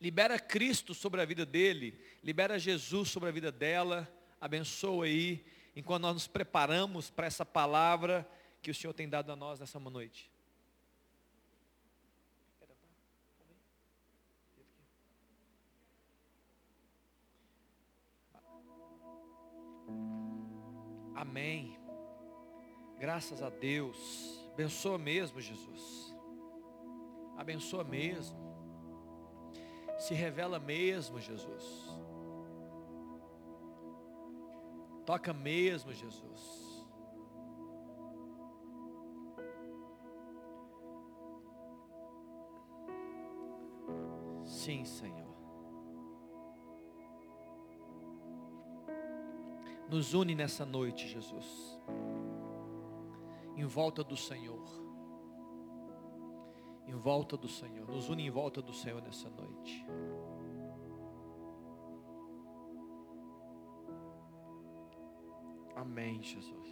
Libera Cristo sobre a vida dele, libera Jesus sobre a vida dela. Abençoa aí, enquanto nós nos preparamos para essa palavra que o Senhor tem dado a nós nessa noite. Amém. Graças a Deus. Abençoa mesmo, Jesus. Abençoa mesmo. Se revela mesmo, Jesus. Toca mesmo, Jesus. Sim, Senhor. Nos une nessa noite, Jesus. Em volta do Senhor. Em volta do Senhor. Nos une em volta do Senhor nessa noite. Amém, Jesus.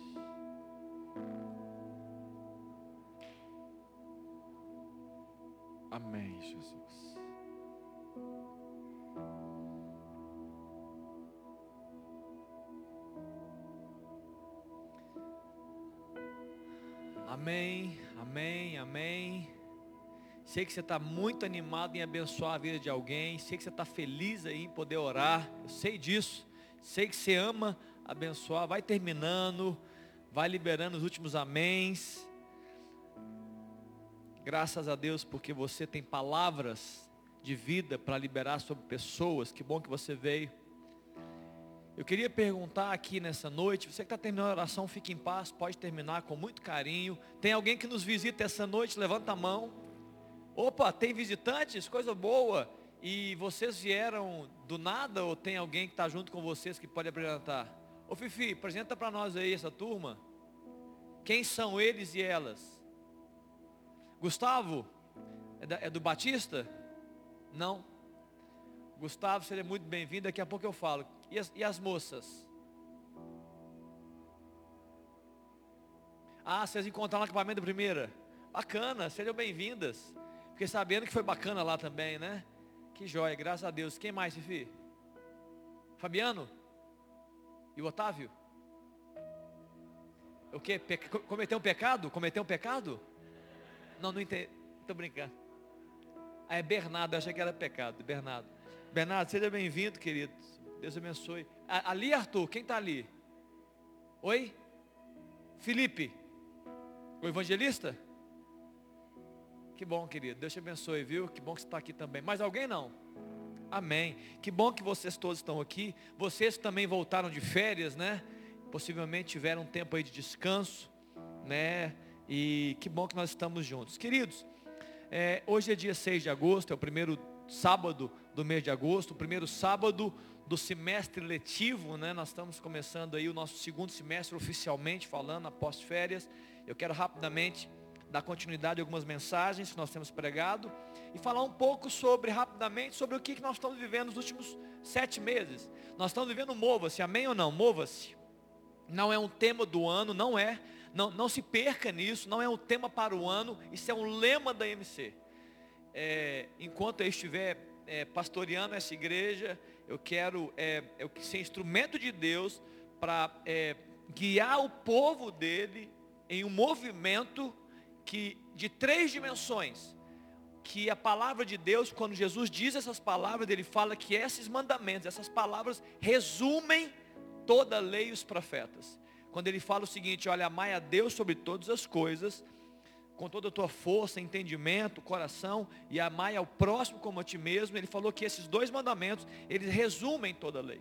Amém, Jesus. Amém, amém, amém. Sei que você está muito animado em abençoar a vida de alguém. Sei que você está feliz aí em poder orar. Eu sei disso. Sei que você ama abençoar. Vai terminando. Vai liberando os últimos améns. Graças a Deus porque você tem palavras de vida para liberar sobre pessoas. Que bom que você veio. Eu queria perguntar aqui nessa noite, você que está terminando a oração, fique em paz, pode terminar com muito carinho. Tem alguém que nos visita essa noite? Levanta a mão. Opa, tem visitantes? Coisa boa. E vocês vieram do nada ou tem alguém que está junto com vocês que pode apresentar? Ô Fifi, apresenta para nós aí essa turma. Quem são eles e elas? Gustavo? É, da, é do Batista? Não. Gustavo, seria muito bem-vindo. Daqui a pouco eu falo. E as, e as moças? Ah, vocês encontraram no acampamento da primeira? Bacana, sejam bem-vindas. Fiquei sabendo que foi bacana lá também, né? Que joia, graças a Deus. Quem mais, Fifi? Fabiano? E o Otávio? O que? Cometeu um pecado? Cometeu um pecado? Não, não entendi. Estou brincando. Ah, é Bernardo, eu achei que era pecado. Bernardo. Bernardo, seja bem-vindo, querido. Deus abençoe. Ali, Arthur, quem está ali? Oi? Felipe? O evangelista? Que bom, querido. Deus te abençoe, viu? Que bom que você está aqui também. Mais alguém não? Amém. Que bom que vocês todos estão aqui. Vocês também voltaram de férias, né? Possivelmente tiveram um tempo aí de descanso, né? E que bom que nós estamos juntos. Queridos, é, hoje é dia 6 de agosto, é o primeiro sábado do mês de agosto, o primeiro sábado do semestre letivo, né? Nós estamos começando aí o nosso segundo semestre oficialmente falando após férias. Eu quero rapidamente dar continuidade a algumas mensagens que nós temos pregado e falar um pouco sobre, rapidamente, sobre o que nós estamos vivendo nos últimos sete meses. Nós estamos vivendo mova-se, amém ou não? Mova-se. Não é um tema do ano, não é. Não, não se perca nisso, não é um tema para o ano, isso é um lema da MC. É, enquanto eu estiver é, pastoreando essa igreja, eu quero é, eu ser instrumento de Deus para é, guiar o povo dele em um movimento que de três dimensões. Que a palavra de Deus, quando Jesus diz essas palavras, ele fala que esses mandamentos, essas palavras resumem toda a lei e os profetas. Quando ele fala o seguinte, olha, amai a Deus sobre todas as coisas, com toda a tua força, entendimento, coração, e amai ao próximo como a ti mesmo. Ele falou que esses dois mandamentos, eles resumem toda a lei.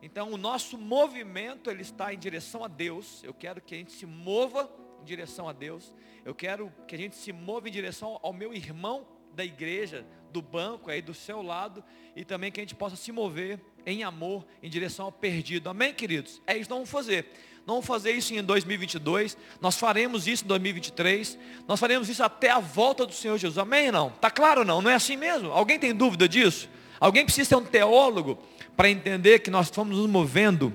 Então o nosso movimento, ele está em direção a Deus. Eu quero que a gente se mova direção a Deus. Eu quero que a gente se mova em direção ao meu irmão da igreja, do banco aí do seu lado, e também que a gente possa se mover em amor em direção ao perdido. Amém, queridos? É isso que vamos fazer. Nós vamos fazer isso em 2022. Nós faremos isso em 2023. Nós faremos isso até a volta do Senhor Jesus. Amém? Não? Tá claro não? Não é assim mesmo? Alguém tem dúvida disso? Alguém precisa ser um teólogo para entender que nós estamos nos movendo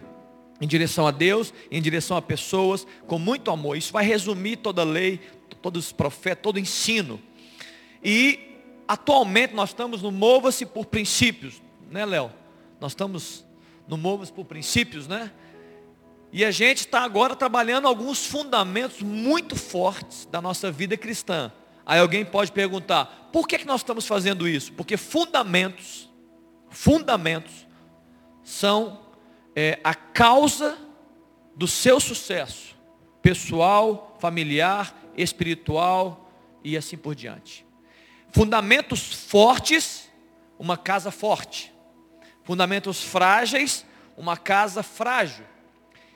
em direção a Deus, em direção a pessoas, com muito amor. Isso vai resumir toda a lei, todos os profetas, todo o ensino. E atualmente nós estamos no Mova-se por Princípios, né, Léo? Nós estamos no Mova-se por Princípios, né? E a gente está agora trabalhando alguns fundamentos muito fortes da nossa vida cristã. Aí alguém pode perguntar, por que, que nós estamos fazendo isso? Porque fundamentos, fundamentos, são é, a causa do seu sucesso pessoal, familiar, espiritual e assim por diante. Fundamentos fortes, uma casa forte. Fundamentos frágeis, uma casa frágil.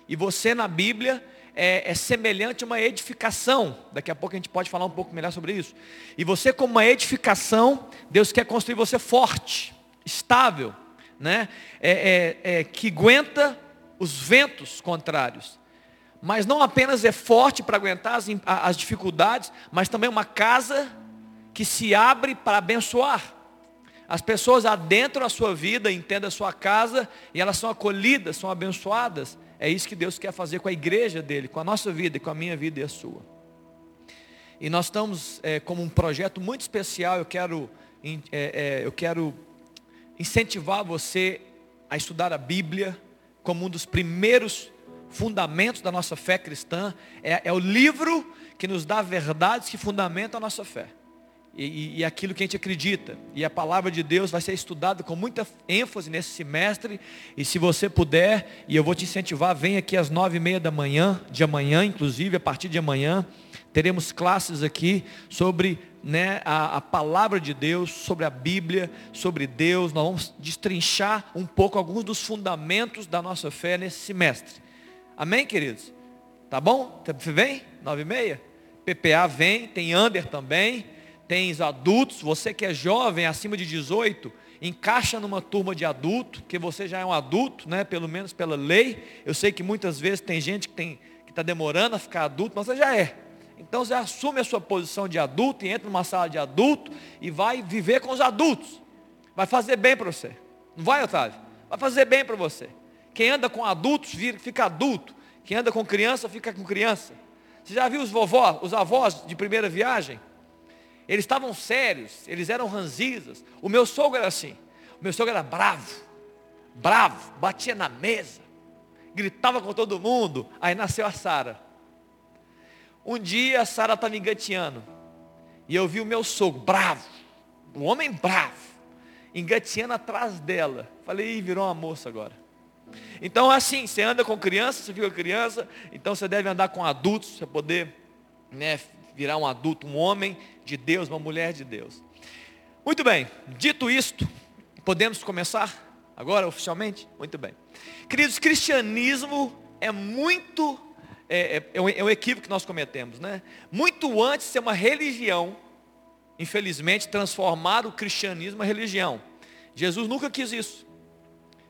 E você na Bíblia é, é, semelhante a uma edificação. Daqui a pouco a gente pode falar um pouco melhor sobre isso. E você, como uma edificação, Deus quer construir você forte, estável, né? É, é, é que aguenta os ventos contrários. Mas não apenas é forte para aguentar as, as dificuldades, mas também uma casa que se abre para abençoar. As pessoas adentram a sua vida, entendem a sua casa, e elas são acolhidas, são abençoadas. É isso que Deus quer fazer com a igreja dele, com a nossa vida, com a minha vida e a sua. E nós estamos é, como um projeto muito especial, eu quero, é, é, eu quero incentivar você a estudar a Bíblia como um dos primeiros fundamentos da nossa fé cristã. É, é o livro que nos dá verdades que fundamentam a nossa fé e, e, aquilo que a gente acredita. E a palavra de Deus vai ser estudada com muita ênfase nesse semestre. E se você puder, e eu vou te incentivar, vem aqui às nove e meia da manhã, de amanhã, inclusive, a partir de amanhã, teremos classes aqui sobre né, a, a palavra de Deus, sobre a Bíblia, sobre Deus. Nós vamos destrinchar um pouco alguns dos fundamentos da nossa fé nesse semestre. Amém, queridos? Tá bom? Vem? Nove e meia? PPA vem, tem Under também tens adultos, você que é jovem, acima de 18, encaixa numa turma de adulto, que você já é um adulto, né? pelo menos pela lei. Eu sei que muitas vezes tem gente que está demorando a ficar adulto, mas você já é. Então você assume a sua posição de adulto e entra numa sala de adulto e vai viver com os adultos. Vai fazer bem para você. Não vai, Otávio? Vai fazer bem para você. Quem anda com adultos fica adulto. Quem anda com criança fica com criança. Você já viu os vovós, os avós de primeira viagem? Eles estavam sérios, eles eram ranzizas. O meu sogro era assim. O meu sogro era bravo, bravo, batia na mesa, gritava com todo mundo. Aí nasceu a Sara. Um dia a Sara estava engateando. E eu vi o meu sogro, bravo, um homem bravo, engateando atrás dela. Falei, Ih, virou uma moça agora. Então assim, você anda com criança, você fica criança, então você deve andar com adultos, para poder né, virar um adulto, um homem de Deus, uma mulher de Deus. Muito bem, dito isto, podemos começar agora oficialmente? Muito bem. Queridos, cristianismo é muito, é, é, é, um, é um equívoco que nós cometemos, né? Muito antes de ser uma religião, infelizmente, transformar o cristianismo em religião. Jesus nunca quis isso.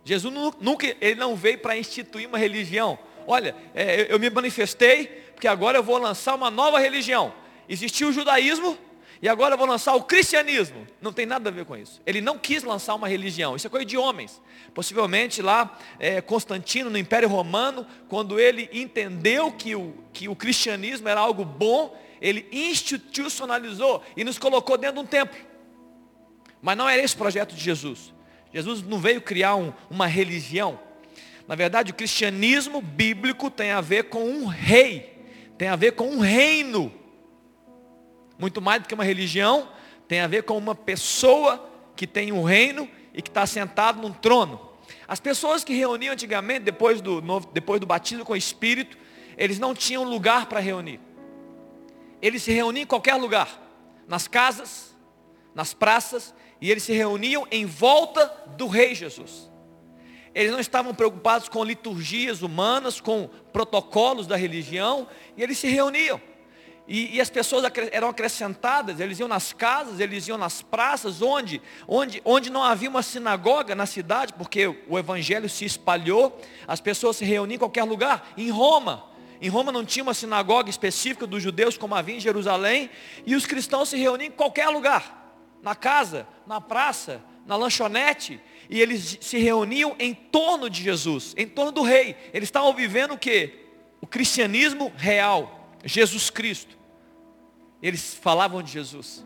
Jesus nunca, ele não veio para instituir uma religião. Olha, é, eu me manifestei porque agora eu vou lançar uma nova religião. Existiu o judaísmo e agora eu vou lançar o cristianismo. Não tem nada a ver com isso. Ele não quis lançar uma religião. Isso é coisa de homens. Possivelmente lá, é, Constantino, no Império Romano, quando ele entendeu que o, que o cristianismo era algo bom, ele institucionalizou e nos colocou dentro de um templo. Mas não era esse o projeto de Jesus. Jesus não veio criar um, uma religião. Na verdade, o cristianismo bíblico tem a ver com um rei, tem a ver com um reino. Muito mais do que uma religião, tem a ver com uma pessoa que tem um reino e que está sentado num trono. As pessoas que reuniam antigamente, depois do, depois do batismo com o Espírito, eles não tinham lugar para reunir. Eles se reuniam em qualquer lugar, nas casas, nas praças, e eles se reuniam em volta do Rei Jesus. Eles não estavam preocupados com liturgias humanas, com protocolos da religião, e eles se reuniam. E, e, as pessoas eram acrescentadas, eles iam nas casas, eles iam nas praças, onde, onde, onde não havia uma sinagoga na cidade, porque o evangelho se espalhou, as pessoas se reuniam em qualquer lugar. Em Roma, em Roma não tinha uma sinagoga específica dos judeus, como havia em Jerusalém, e os cristãos se reuniam em qualquer lugar, na casa, na praça, na lanchonete, e eles se reuniam em torno de Jesus, em torno do rei. Eles estavam vivendo o que? O cristianismo real, Jesus Cristo. Eles falavam de Jesus.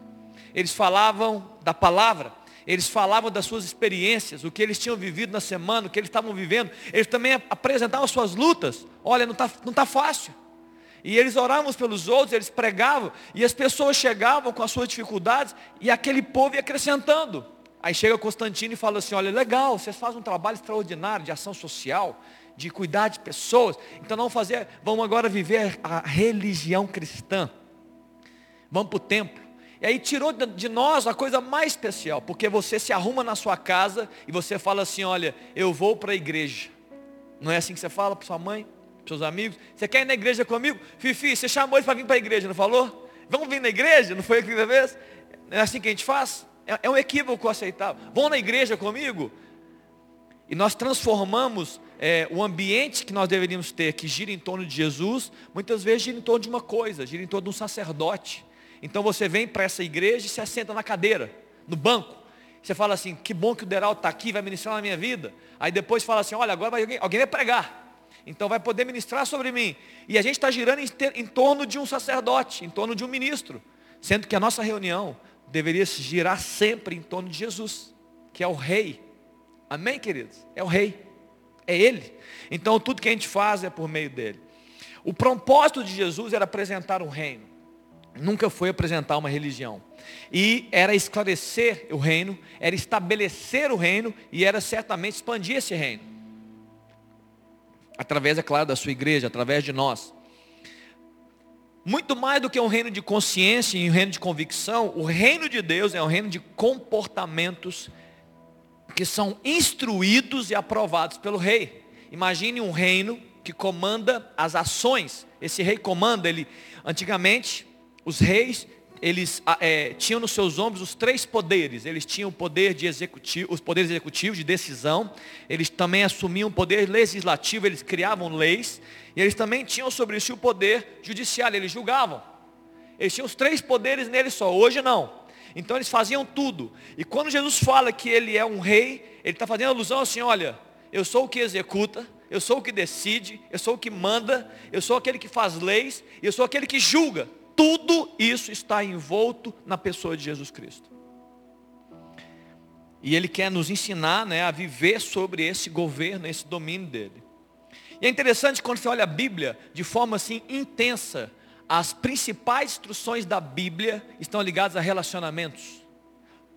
eles falavam da palavra, eles falavam das suas experiências, o que eles tinham vivido na semana, o que eles estavam vivendo. Eles também apresentavam suas lutas. Olha, não está não tá fácil. E eles oravam pelos outros, eles pregavam, e as pessoas chegavam com as suas dificuldades, e aquele povo ia acrescentando. Aí chega Constantino e fala assim, olha, legal, vocês fazem um trabalho extraordinário de ação social, de cuidar de pessoas, então vamos fazer, vamos agora viver a religião cristã. Vamos para o templo. E aí tirou de nós a coisa mais especial, porque você se arruma na sua casa e você fala assim, olha, eu vou para a igreja. Não é assim que você fala para sua mãe, para seus amigos? Você quer ir na igreja comigo? Fifi, você chamou ele para vir para a igreja, não falou? Vamos vir na igreja? Não foi aquela vez? É assim que a gente faz? É, é um equívoco aceitável. Vão na igreja comigo? E nós transformamos é, o ambiente que nós deveríamos ter, que gira em torno de Jesus, muitas vezes gira em torno de uma coisa, gira em torno de um sacerdote. Então você vem para essa igreja e se assenta na cadeira, no banco. Você fala assim, que bom que o Deral está aqui, vai ministrar na minha vida. Aí depois fala assim, olha, agora vai, alguém, alguém vai pregar. Então vai poder ministrar sobre mim. E a gente está girando em, em torno de um sacerdote, em torno de um ministro. Sendo que a nossa reunião deveria girar sempre em torno de Jesus, que é o rei. Amém, queridos? É o rei. É ele. Então tudo que a gente faz é por meio dele. O propósito de Jesus era apresentar um reino nunca foi apresentar uma religião. E era esclarecer o reino, era estabelecer o reino e era certamente expandir esse reino. Através, é claro, da sua igreja, através de nós. Muito mais do que um reino de consciência e um reino de convicção, o reino de Deus é um reino de comportamentos que são instruídos e aprovados pelo rei. Imagine um reino que comanda as ações. Esse rei comanda, ele antigamente os reis, eles ah, é, tinham nos seus ombros os três poderes. Eles tinham o poder de executivo, os poderes executivos de decisão. Eles também assumiam o poder legislativo, eles criavam leis. E eles também tinham sobre si o poder judiciário, eles julgavam. Eles tinham os três poderes nele só, hoje não. Então eles faziam tudo. E quando Jesus fala que ele é um rei, ele está fazendo alusão assim, olha, eu sou o que executa, eu sou o que decide, eu sou o que manda, eu sou aquele que faz leis, eu sou aquele que julga. Tudo isso está envolto na pessoa de Jesus Cristo. E Ele quer nos ensinar né, a viver sobre esse governo, esse domínio dele. E é interessante quando você olha a Bíblia de forma assim intensa, as principais instruções da Bíblia estão ligadas a relacionamentos.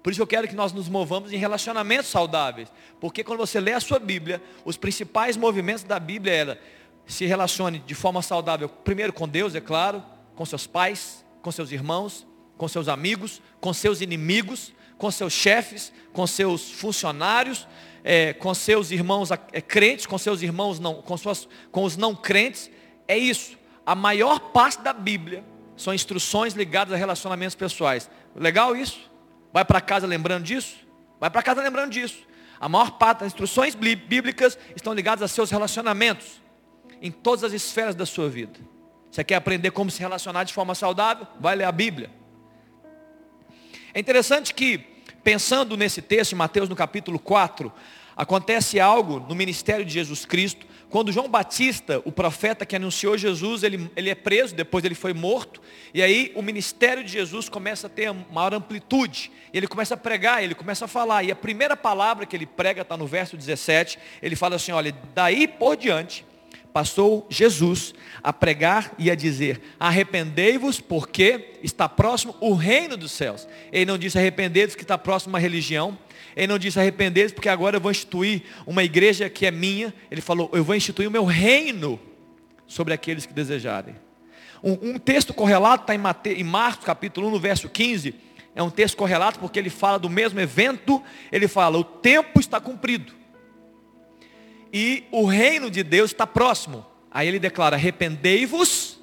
Por isso eu quero que nós nos movamos em relacionamentos saudáveis. Porque quando você lê a sua Bíblia, os principais movimentos da Bíblia era se relacione de forma saudável, primeiro com Deus, é claro, com seus pais, com seus irmãos, com seus amigos, com seus inimigos, com seus chefes, com seus funcionários, é, com seus irmãos é, crentes, com seus irmãos não, com, suas, com os não crentes. É isso. A maior parte da Bíblia são instruções ligadas a relacionamentos pessoais. Legal isso? Vai para casa lembrando disso? Vai para casa lembrando disso. A maior parte das instruções bíblicas estão ligadas a seus relacionamentos em todas as esferas da sua vida. Você quer aprender como se relacionar de forma saudável? Vai ler a Bíblia. É interessante que, pensando nesse texto, Mateus no capítulo 4, acontece algo no ministério de Jesus Cristo. Quando João Batista, o profeta que anunciou Jesus, ele, ele é preso, depois ele foi morto. E aí o ministério de Jesus começa a ter maior amplitude. Ele começa a pregar, ele começa a falar. E a primeira palavra que ele prega está no verso 17. Ele fala assim, olha, daí por diante passou Jesus a pregar e a dizer: arrependei-vos, porque está próximo o reino dos céus. Ele não disse arrependei-vos que está próximo uma religião. Ele não disse arrependei-vos porque agora eu vou instituir uma igreja que é minha. Ele falou: eu vou instituir o meu reino sobre aqueles que desejarem. Um, um texto correlato está em, Mate, em Marcos capítulo 1, no verso 15. É um texto correlato porque ele fala do mesmo evento. Ele fala: o tempo está cumprido e o reino de Deus está próximo. Aí ele declara: arrependei-vos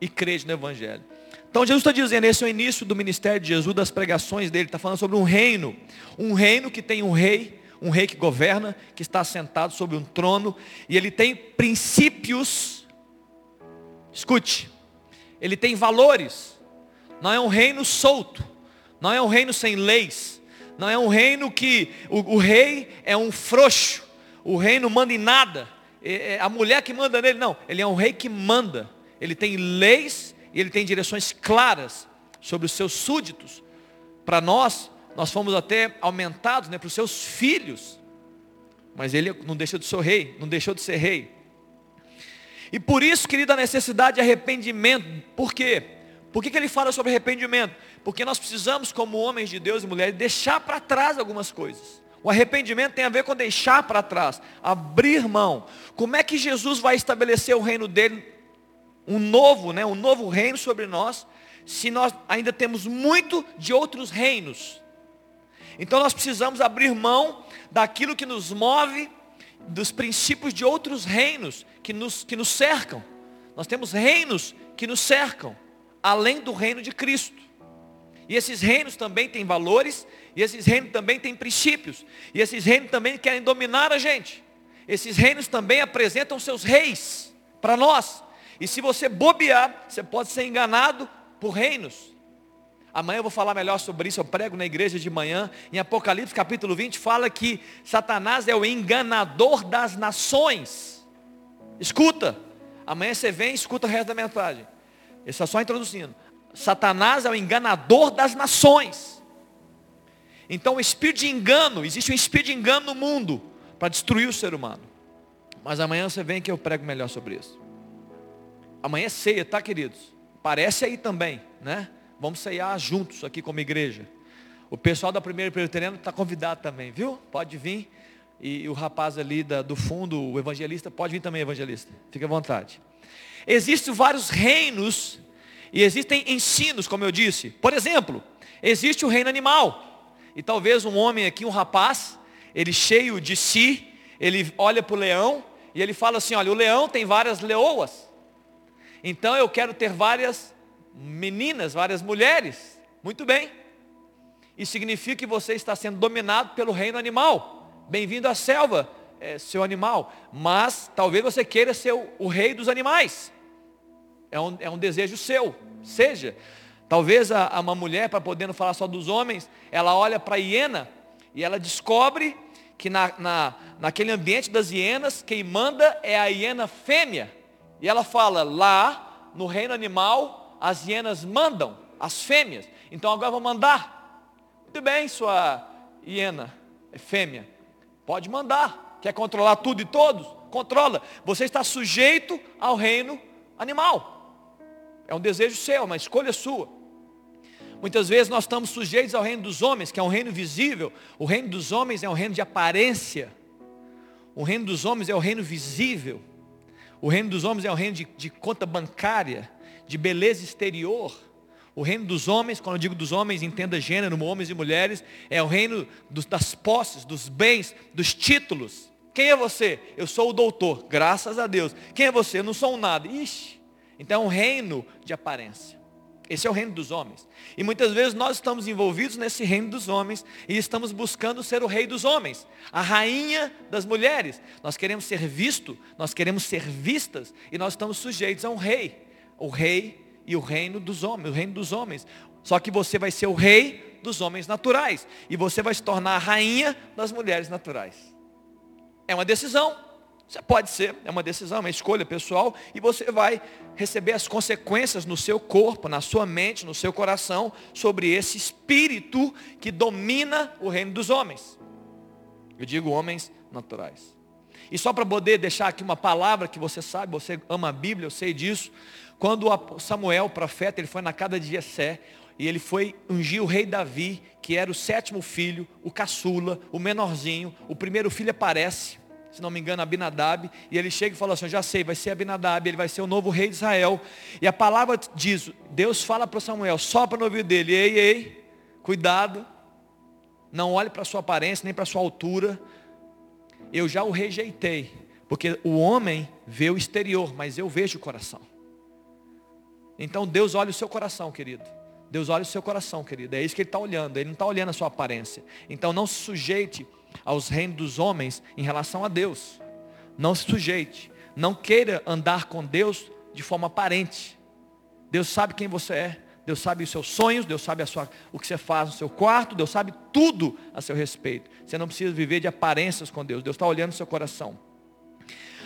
e crede no Evangelho. Então Jesus está dizendo, esse é o início do ministério de Jesus, das pregações dele, está falando sobre um reino, um reino que tem um rei, um rei que governa, que está sentado sobre um trono, e ele tem princípios, escute, ele tem valores, não é um reino solto, não é um reino sem leis, não é um reino que o, o rei é um frouxo, o rei não manda em nada. É, é a mulher que manda nele, não. Ele é um rei que manda. Ele tem leis ele tem direções claras sobre os seus súditos. para nós, nós fomos até aumentados né, para os seus filhos. Mas ele não deixou de ser rei, não deixou de ser rei. E por isso, querido, a necessidade de arrependimento. Por quê? Por que, que ele fala sobre arrependimento? Porque nós precisamos, como homens de Deus e mulheres, deixar para trás algumas coisas. O arrependimento tem a ver com deixar para trás, abrir mão. Como é que Jesus vai estabelecer o reino dele, um novo, né, um novo reino sobre nós, se nós ainda temos muito de outros reinos? Então nós precisamos abrir mão daquilo que nos move, dos princípios de outros reinos que nos, que nos cercam. Nós temos reinos que nos cercam, além do reino de Cristo. E esses reinos também têm valores, e esses reinos também têm princípios, e esses reinos também querem dominar a gente. Esses reinos também apresentam seus reis para nós. E se você bobear, você pode ser enganado por reinos. Amanhã eu vou falar melhor sobre isso, eu prego na igreja de manhã. Em Apocalipse capítulo 20 fala que Satanás é o enganador das nações. Escuta, amanhã você vem e escuta o resto da mensagem. Isso é só introduzindo. Satanás é o enganador das nações. Então o espírito de engano, existe um espírito de engano no mundo para destruir o ser humano. Mas amanhã você vem que eu prego melhor sobre isso. Amanhã é ceia, tá queridos? Parece aí também, né? Vamos ceiar juntos aqui como igreja. O pessoal da primeira presbiteriana está convidado também, viu? Pode vir. E o rapaz ali da, do fundo, o evangelista, pode vir também, evangelista. Fique à vontade. Existem vários reinos e existem ensinos, como eu disse. Por exemplo, existe o reino animal. E talvez um homem aqui, um rapaz, ele cheio de si, ele olha para o leão e ele fala assim, olha, o leão tem várias leoas. Então eu quero ter várias meninas, várias mulheres. Muito bem. Isso significa que você está sendo dominado pelo reino animal. Bem-vindo à selva, é, seu animal. Mas talvez você queira ser o, o rei dos animais. É um, é um, desejo seu. Seja. Talvez a, a uma mulher, para poder não falar só dos homens, ela olha para a hiena e ela descobre que na, na, naquele ambiente das hienas, quem manda é a hiena fêmea. E ela fala, lá no reino animal, as hienas mandam, as fêmeas. Então agora vou mandar. Muito bem, sua hiena, é fêmea. Pode mandar. Quer controlar tudo e todos? Controla. Você está sujeito ao reino animal. É um desejo seu, é uma escolha sua. Muitas vezes nós estamos sujeitos ao reino dos homens, que é um reino visível. O reino dos homens é um reino de aparência. O reino dos homens é o reino visível. O reino dos homens é um reino de, de conta bancária de beleza exterior. O reino dos homens, quando eu digo dos homens, entenda gênero, homens e mulheres, é o reino dos, das posses, dos bens, dos títulos. Quem é você? Eu sou o doutor, graças a Deus. Quem é você? Eu não sou um nada. Ixi, então é um reino de aparência. Esse é o reino dos homens. E muitas vezes nós estamos envolvidos nesse reino dos homens e estamos buscando ser o rei dos homens, a rainha das mulheres. Nós queremos ser visto, nós queremos ser vistas e nós estamos sujeitos a um rei o rei e o reino dos homens, o reino dos homens. Só que você vai ser o rei dos homens naturais e você vai se tornar a rainha das mulheres naturais. É uma decisão. Você pode ser, é uma decisão, é uma escolha pessoal e você vai receber as consequências no seu corpo, na sua mente, no seu coração sobre esse espírito que domina o reino dos homens. Eu digo homens naturais. E só para poder deixar aqui uma palavra que você sabe, você ama a Bíblia, eu sei disso. Quando Samuel, o profeta, ele foi na casa de Jessé, e ele foi ungir o rei Davi, que era o sétimo filho, o caçula, o menorzinho, o primeiro filho aparece, se não me engano, Abinadab, e ele chega e fala assim, já sei, vai ser Abinadab, ele vai ser o novo rei de Israel. E a palavra diz, Deus fala para Samuel, sopra no ouvido dele, ei, ei, cuidado, não olhe para a sua aparência, nem para a sua altura, eu já o rejeitei, porque o homem vê o exterior, mas eu vejo o coração. Então Deus olha o seu coração, querido. Deus olha o seu coração, querido. É isso que Ele está olhando. Ele não está olhando a sua aparência. Então não se sujeite aos reinos dos homens em relação a Deus. Não se sujeite. Não queira andar com Deus de forma aparente. Deus sabe quem você é. Deus sabe os seus sonhos, Deus sabe sua, o que você faz no seu quarto, Deus sabe tudo a seu respeito. Você não precisa viver de aparências com Deus, Deus está olhando o seu coração.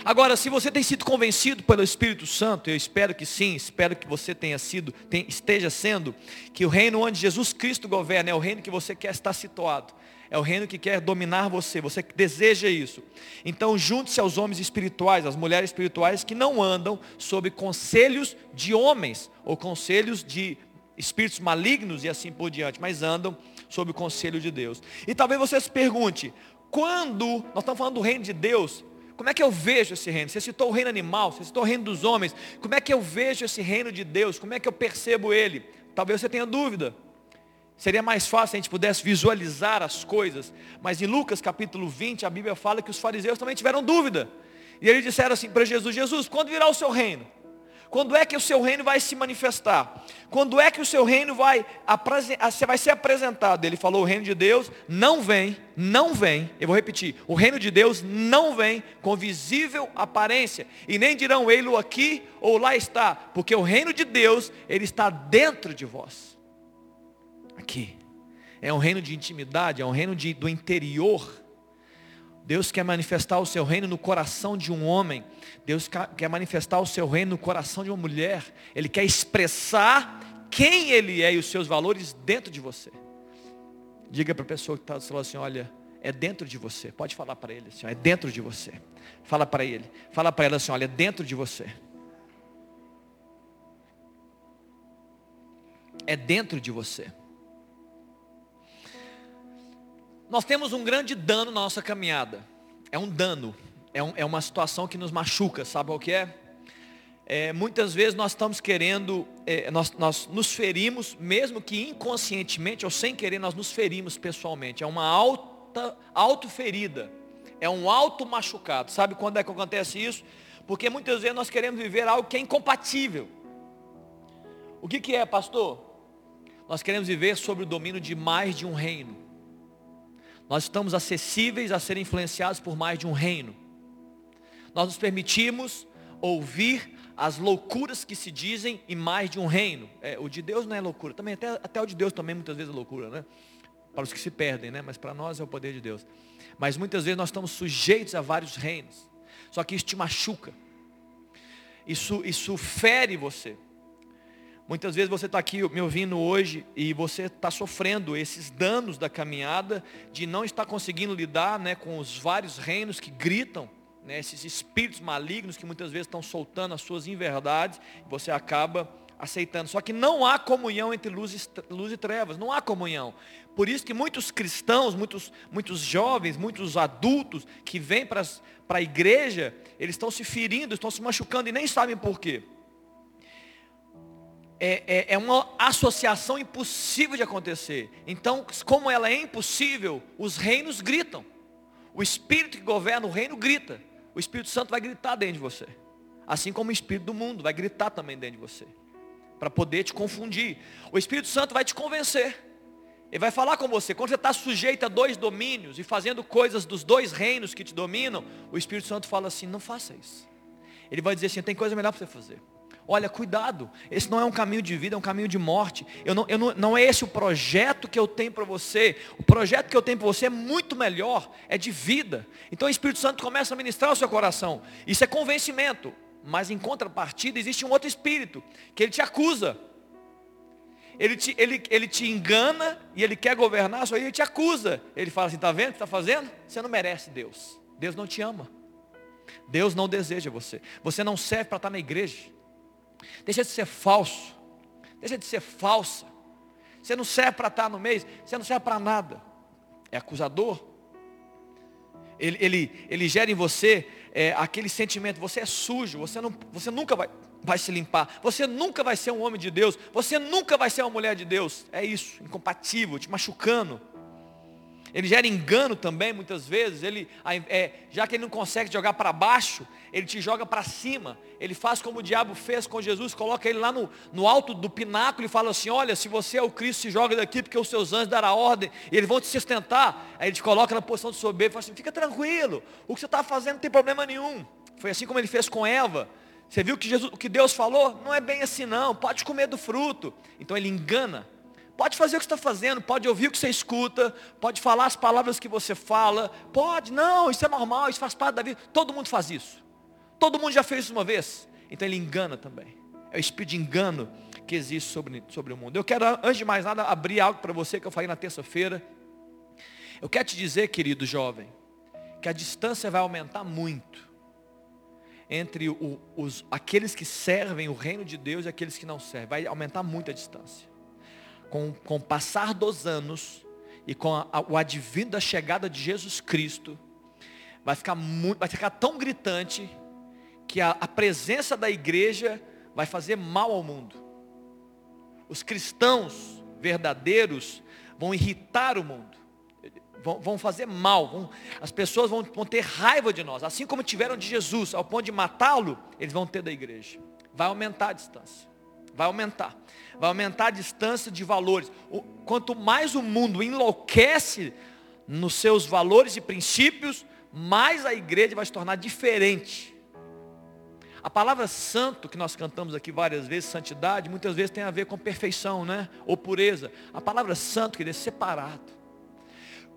Agora, se você tem sido convencido pelo Espírito Santo, eu espero que sim, espero que você tenha sido, tem, esteja sendo, que o reino onde Jesus Cristo governa é o reino que você quer estar situado. É o reino que quer dominar você, você deseja isso. Então junte-se aos homens espirituais, às mulheres espirituais que não andam sob conselhos de homens, ou conselhos de espíritos malignos e assim por diante, mas andam sob o conselho de Deus. E talvez você se pergunte, quando nós estamos falando do reino de Deus, como é que eu vejo esse reino? Você citou o reino animal, você citou o reino dos homens. Como é que eu vejo esse reino de Deus? Como é que eu percebo ele? Talvez você tenha dúvida. Seria mais fácil se a gente pudesse visualizar as coisas. Mas em Lucas capítulo 20, a Bíblia fala que os fariseus também tiveram dúvida. E eles disseram assim para Jesus, Jesus, quando virá o seu reino? Quando é que o seu reino vai se manifestar? Quando é que o seu reino vai, vai ser apresentado? Ele falou, o reino de Deus não vem, não vem, eu vou repetir, o reino de Deus não vem com visível aparência, e nem dirão ele aqui ou lá está, porque o reino de Deus, ele está dentro de vós. Aqui. É um reino de intimidade, é um reino de, do interior Deus quer manifestar o seu reino no coração de um homem. Deus quer manifestar o seu reino no coração de uma mulher. Ele quer expressar quem Ele é e os seus valores dentro de você. Diga para a pessoa que está do seu lado assim, olha, é dentro de você. Pode falar para ele assim, é dentro de você. Fala para ele. Fala para ela assim, olha, é dentro de você. É dentro de você. Nós temos um grande dano na nossa caminhada. É um dano. É, um, é uma situação que nos machuca. Sabe o que é? é muitas vezes nós estamos querendo, é, nós, nós nos ferimos, mesmo que inconscientemente ou sem querer, nós nos ferimos pessoalmente. É uma alta, auto-ferida. É um auto machucado. Sabe quando é que acontece isso? Porque muitas vezes nós queremos viver algo que é incompatível. O que, que é, pastor? Nós queremos viver sobre o domínio de mais de um reino. Nós estamos acessíveis a serem influenciados por mais de um reino. Nós nos permitimos ouvir as loucuras que se dizem em mais de um reino. É, o de Deus não é loucura, também até, até o de Deus também muitas vezes é loucura, né? Para os que se perdem, né? Mas para nós é o poder de Deus. Mas muitas vezes nós estamos sujeitos a vários reinos. Só que isso te machuca. Isso, isso fere você. Muitas vezes você está aqui me ouvindo hoje e você está sofrendo esses danos da caminhada, de não estar conseguindo lidar né, com os vários reinos que gritam, né, esses espíritos malignos que muitas vezes estão soltando as suas inverdades, e você acaba aceitando. Só que não há comunhão entre luz e, luz e trevas, não há comunhão. Por isso que muitos cristãos, muitos, muitos jovens, muitos adultos que vêm para a igreja, eles estão se ferindo, estão se machucando e nem sabem por quê é, é, é, uma associação impossível de acontecer. Então, como ela é impossível, os reinos gritam. O Espírito que governa o reino grita. O Espírito Santo vai gritar dentro de você. Assim como o Espírito do mundo vai gritar também dentro de você. Para poder te confundir. O Espírito Santo vai te convencer. Ele vai falar com você. Quando você está sujeito a dois domínios e fazendo coisas dos dois reinos que te dominam, o Espírito Santo fala assim, não faça isso. Ele vai dizer assim, tem coisa melhor para você fazer. Olha, cuidado, esse não é um caminho de vida, é um caminho de morte. Eu não, eu não, não é esse o projeto que eu tenho para você. O projeto que eu tenho para você é muito melhor, é de vida. Então o Espírito Santo começa a ministrar o seu coração. Isso é convencimento. Mas em contrapartida existe um outro espírito, que ele te acusa. Ele te, ele, ele te engana e ele quer governar, só ele te acusa. Ele fala assim, está vendo o que está fazendo? Você não merece Deus. Deus não te ama. Deus não deseja você. Você não serve para estar na igreja. Deixa de ser falso. Deixa de ser falsa. Você não serve para estar no mês, você não serve para nada. É acusador. Ele, ele, ele gera em você é, aquele sentimento, você é sujo, você, não, você nunca vai, vai se limpar, você nunca vai ser um homem de Deus, você nunca vai ser uma mulher de Deus. É isso, incompatível, te machucando. Ele gera engano também, muitas vezes. Ele, é, já que ele não consegue jogar para baixo, ele te joga para cima. Ele faz como o diabo fez com Jesus, coloca ele lá no, no alto do pináculo e fala assim, olha, se você é o Cristo, se joga daqui, porque os seus anjos darão ordem, e eles vão te sustentar. Aí ele te coloca na posição de soberbo e fala assim, fica tranquilo, o que você está fazendo não tem problema nenhum. Foi assim como ele fez com Eva. Você viu que, o que Deus falou? Não é bem assim não, pode comer do fruto. Então ele engana Pode fazer o que está fazendo, pode ouvir o que você escuta, pode falar as palavras que você fala, pode, não, isso é normal, isso faz parte da vida. Todo mundo faz isso. Todo mundo já fez isso uma vez. Então ele engana também. É o espírito de engano que existe sobre, sobre o mundo. Eu quero, antes de mais nada, abrir algo para você que eu falei na terça-feira. Eu quero te dizer, querido jovem, que a distância vai aumentar muito entre o, os, aqueles que servem o reino de Deus e aqueles que não servem. Vai aumentar muito a distância. Com, com o passar dos anos e com a, a, o advento da chegada de Jesus Cristo, vai ficar, muito, vai ficar tão gritante que a, a presença da igreja vai fazer mal ao mundo. Os cristãos verdadeiros vão irritar o mundo vão, vão fazer mal, vão, as pessoas vão, vão ter raiva de nós, assim como tiveram de Jesus, ao ponto de matá-lo, eles vão ter da igreja. Vai aumentar a distância, vai aumentar, vai aumentar a distância de valores. Quanto mais o mundo enlouquece nos seus valores e princípios, mais a igreja vai se tornar diferente. A palavra santo, que nós cantamos aqui várias vezes, santidade, muitas vezes tem a ver com perfeição, né? Ou pureza. A palavra santo, quer dizer, separado.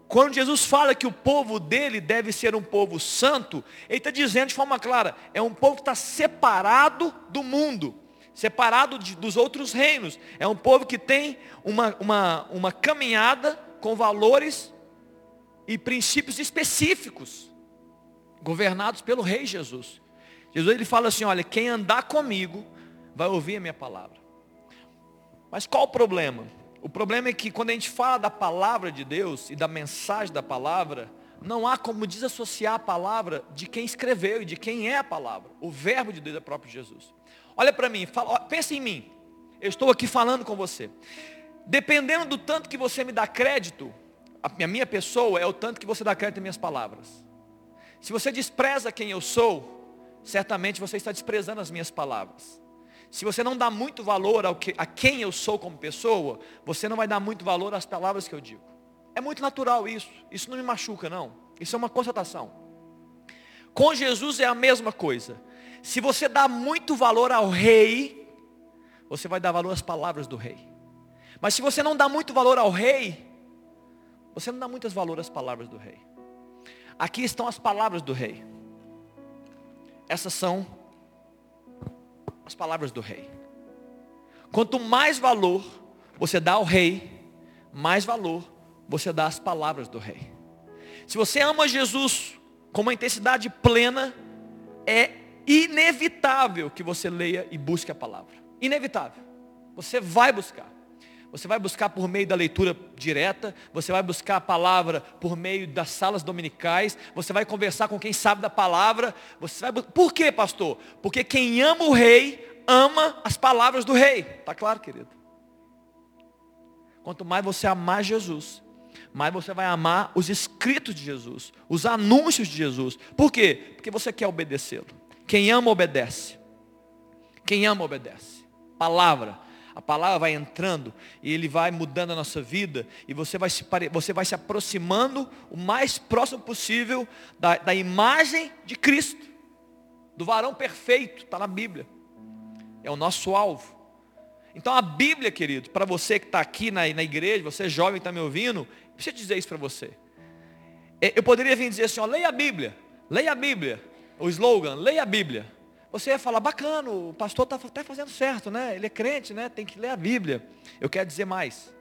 Quando Jesus fala que o povo dele deve ser um povo santo, ele está dizendo de forma clara, é um povo que está separado do mundo, separado de, dos outros reinos. É um povo que tem uma, uma, uma caminhada com valores e princípios específicos, governados pelo rei Jesus. Jesus ele fala assim, olha, quem andar comigo vai ouvir a minha palavra. Mas qual o problema? O problema é que quando a gente fala da palavra de Deus e da mensagem da palavra, não há como desassociar a palavra de quem escreveu e de quem é a palavra. O verbo de Deus é próprio Jesus. Olha para mim, fala, pensa em mim. Eu estou aqui falando com você. Dependendo do tanto que você me dá crédito, a minha pessoa é o tanto que você dá crédito às minhas palavras. Se você despreza quem eu sou, certamente você está desprezando as minhas palavras. Se você não dá muito valor ao que, a quem eu sou como pessoa, você não vai dar muito valor às palavras que eu digo. É muito natural isso. Isso não me machuca, não. Isso é uma constatação. Com Jesus é a mesma coisa. Se você dá muito valor ao rei, você vai dar valor às palavras do rei. Mas se você não dá muito valor ao rei, você não dá muito valor às palavras do rei. Aqui estão as palavras do rei. Essas são as palavras do rei. Quanto mais valor você dá ao rei, mais valor você dá às palavras do rei. Se você ama Jesus com uma intensidade plena, é inevitável que você leia e busque a palavra. Inevitável. Você vai buscar. Você vai buscar por meio da leitura direta, você vai buscar a palavra por meio das salas dominicais, você vai conversar com quem sabe da palavra. Você vai... Por quê, pastor? Porque quem ama o rei, ama as palavras do rei. Está claro, querido? Quanto mais você amar Jesus, mais você vai amar os escritos de Jesus, os anúncios de Jesus. Por quê? Porque você quer obedecê-lo. Quem ama, obedece. Quem ama, obedece. Palavra a palavra vai entrando e ele vai mudando a nossa vida e você vai se, você vai se aproximando o mais próximo possível da, da imagem de Cristo, do varão perfeito, está na Bíblia. É o nosso alvo. Então a Bíblia, querido, para você que está aqui na, na igreja, você jovem que está me ouvindo, eu dizer isso para você. É, eu poderia vir dizer assim, ó, leia a Bíblia, leia a Bíblia, o slogan, leia a Bíblia. Você ia falar, bacana, o pastor está até fazendo certo, né? Ele é crente, né? Tem que ler a Bíblia. Eu quero dizer mais.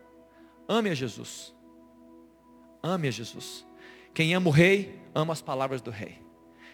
Ame a Jesus. Ame a Jesus. Quem ama o rei, ama as palavras do rei.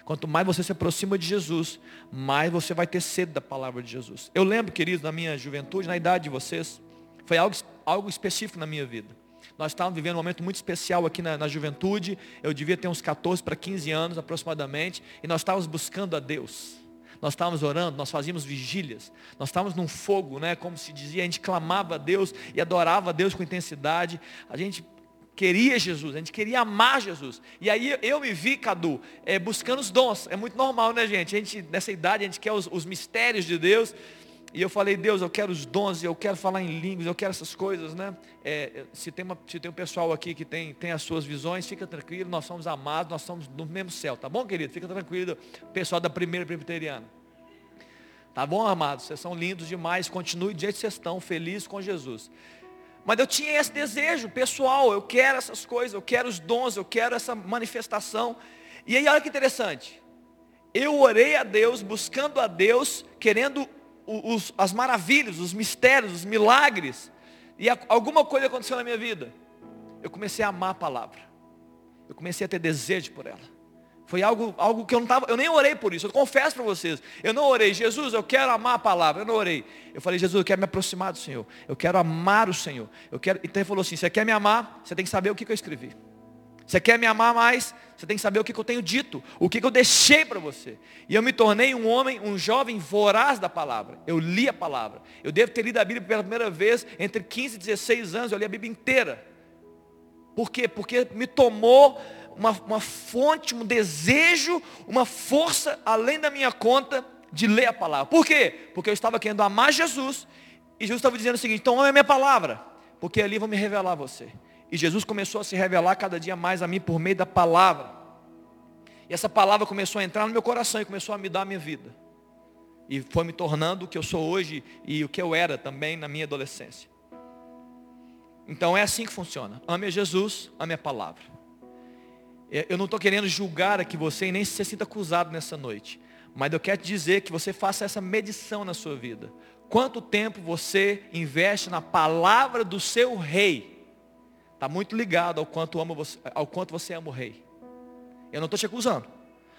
Quanto mais você se aproxima de Jesus, mais você vai ter sede da palavra de Jesus. Eu lembro, queridos, na minha juventude, na idade de vocês, foi algo, algo específico na minha vida. Nós estávamos vivendo um momento muito especial aqui na, na juventude. Eu devia ter uns 14 para 15 anos aproximadamente. E nós estávamos buscando a Deus nós estávamos orando, nós fazíamos vigílias, nós estávamos num fogo, né? Como se dizia, a gente clamava a Deus e adorava a Deus com intensidade. A gente queria Jesus, a gente queria amar Jesus. E aí eu me vi, Cadu, é, buscando os dons. É muito normal, né, gente? A gente, nessa idade, a gente quer os, os mistérios de Deus. E eu falei, Deus, eu quero os dons, eu quero falar em línguas, eu quero essas coisas, né? É, se, tem uma, se tem um pessoal aqui que tem, tem as suas visões, fica tranquilo, nós somos amados, nós somos do mesmo céu, tá bom, querido? Fica tranquilo, pessoal da primeira presbiteriana. Tá bom, amados? Vocês são lindos demais, continue do jeito que vocês estão, felizes com Jesus. Mas eu tinha esse desejo pessoal, eu quero essas coisas, eu quero os dons, eu quero essa manifestação. E aí olha que interessante. eu orei a Deus, buscando a Deus, querendo os, as maravilhas, os mistérios, os milagres. E alguma coisa aconteceu na minha vida. Eu comecei a amar a palavra. Eu comecei a ter desejo por ela. Foi algo, algo que eu não estava, eu nem orei por isso. Eu confesso para vocês. Eu não orei, Jesus, eu quero amar a palavra. Eu não orei. Eu falei, Jesus, eu quero me aproximar do Senhor. Eu quero amar o Senhor. Eu quero. Então ele falou assim: você quer me amar? Você tem que saber o que, que eu escrevi. Você quer me amar mais? Você tem que saber o que, que eu tenho dito, o que, que eu deixei para você. E eu me tornei um homem, um jovem voraz da palavra. Eu li a palavra. Eu devo ter lido a Bíblia pela primeira vez entre 15 e 16 anos. Eu li a Bíblia inteira. Por quê? Porque me tomou uma, uma fonte, um desejo, uma força além da minha conta de ler a palavra. Por quê? Porque eu estava querendo amar Jesus. E Jesus estava dizendo o seguinte, então ame a minha palavra. Porque ali vou me revelar a você. E Jesus começou a se revelar cada dia mais a mim por meio da palavra. E essa palavra começou a entrar no meu coração e começou a me dar a minha vida. E foi me tornando o que eu sou hoje e o que eu era também na minha adolescência. Então é assim que funciona. Ame a Jesus, ame a palavra. É, eu não estou querendo julgar aqui você e nem se sinta acusado nessa noite. Mas eu quero te dizer que você faça essa medição na sua vida. Quanto tempo você investe na palavra do seu rei? Está muito ligado ao quanto, ama você, ao quanto você ama o rei. Eu não estou te acusando.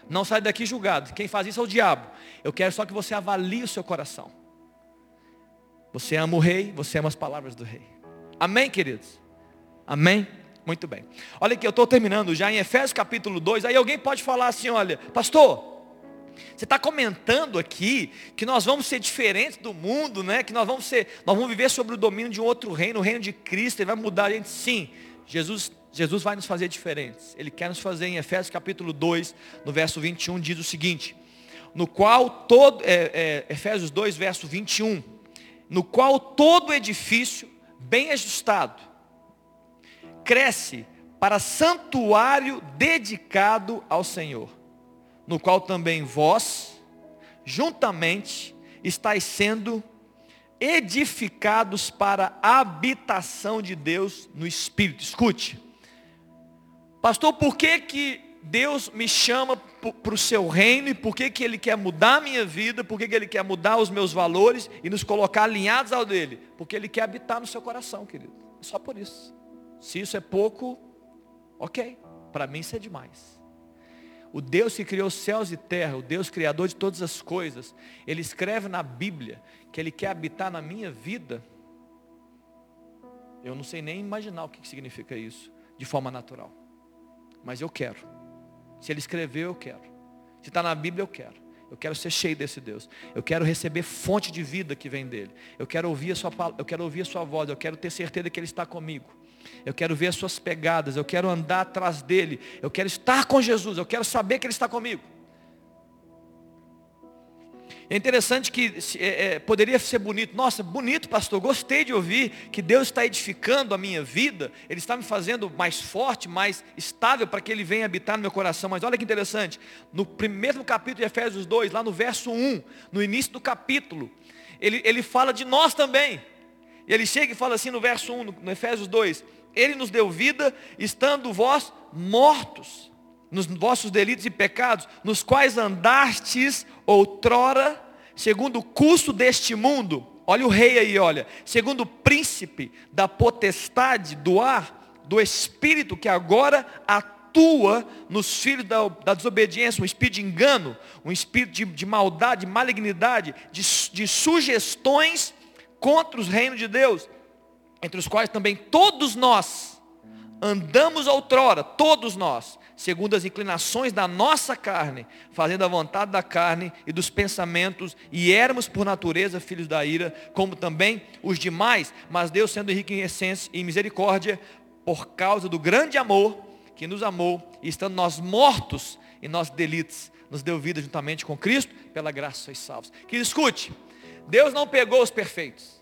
Não sai daqui julgado. Quem faz isso é o diabo. Eu quero só que você avalie o seu coração. Você ama o rei, você ama as palavras do rei. Amém, queridos? Amém? Muito bem. Olha aqui, eu estou terminando já em Efésios capítulo 2. Aí alguém pode falar assim, olha, pastor, você está comentando aqui que nós vamos ser diferentes do mundo, né? Que nós vamos ser, nós vamos viver sobre o domínio de um outro reino, o reino de Cristo, ele vai mudar a gente. Sim, Jesus, Jesus vai nos fazer diferentes. Ele quer nos fazer em Efésios capítulo 2, no verso 21, diz o seguinte, no qual todo, é, é, Efésios 2, verso 21, no qual todo edifício bem ajustado, cresce para santuário dedicado ao Senhor, no qual também vós, juntamente, estáis sendo edificados para a habitação de Deus no Espírito. Escute, pastor, por que que Deus me chama para o seu reino e por que, que Ele quer mudar a minha vida, por que, que Ele quer mudar os meus valores e nos colocar alinhados ao dele? Porque Ele quer habitar no seu coração, querido. É só por isso. Se isso é pouco, ok. Para mim isso é demais. O Deus que criou céus e terra, o Deus criador de todas as coisas, Ele escreve na Bíblia que Ele quer habitar na minha vida. Eu não sei nem imaginar o que significa isso, de forma natural. Mas eu quero. Se Ele escreveu, eu quero. Se está na Bíblia, eu quero. Eu quero ser cheio desse Deus. Eu quero receber fonte de vida que vem dele. Eu quero ouvir a sua, eu quero ouvir a sua voz. Eu quero ter certeza que Ele está comigo. Eu quero ver as suas pegadas, eu quero andar atrás dele, eu quero estar com Jesus, eu quero saber que ele está comigo. É interessante que é, é, poderia ser bonito. Nossa, bonito, pastor. Gostei de ouvir que Deus está edificando a minha vida. Ele está me fazendo mais forte, mais estável para que Ele venha habitar no meu coração. Mas olha que interessante. No primeiro capítulo de Efésios 2, lá no verso 1, no início do capítulo, ele, ele fala de nós também. Ele chega e fala assim no verso 1, no Efésios 2: Ele nos deu vida, estando vós mortos nos vossos delitos e pecados, nos quais andastes outrora, segundo o curso deste mundo. Olha o rei aí, olha. Segundo o príncipe da potestade do ar, do espírito que agora atua nos filhos da, da desobediência, um espírito de engano, um espírito de, de maldade, de malignidade, de, de sugestões contra os reinos de Deus, entre os quais também todos nós andamos outrora, todos nós, segundo as inclinações da nossa carne, fazendo a vontade da carne e dos pensamentos, e éramos por natureza filhos da ira, como também os demais, mas Deus sendo rico em essência e misericórdia, por causa do grande amor que nos amou, e estando nós mortos em nossos delitos, nos deu vida juntamente com Cristo, pela graça sois salvos. Que escute, Deus não pegou os perfeitos.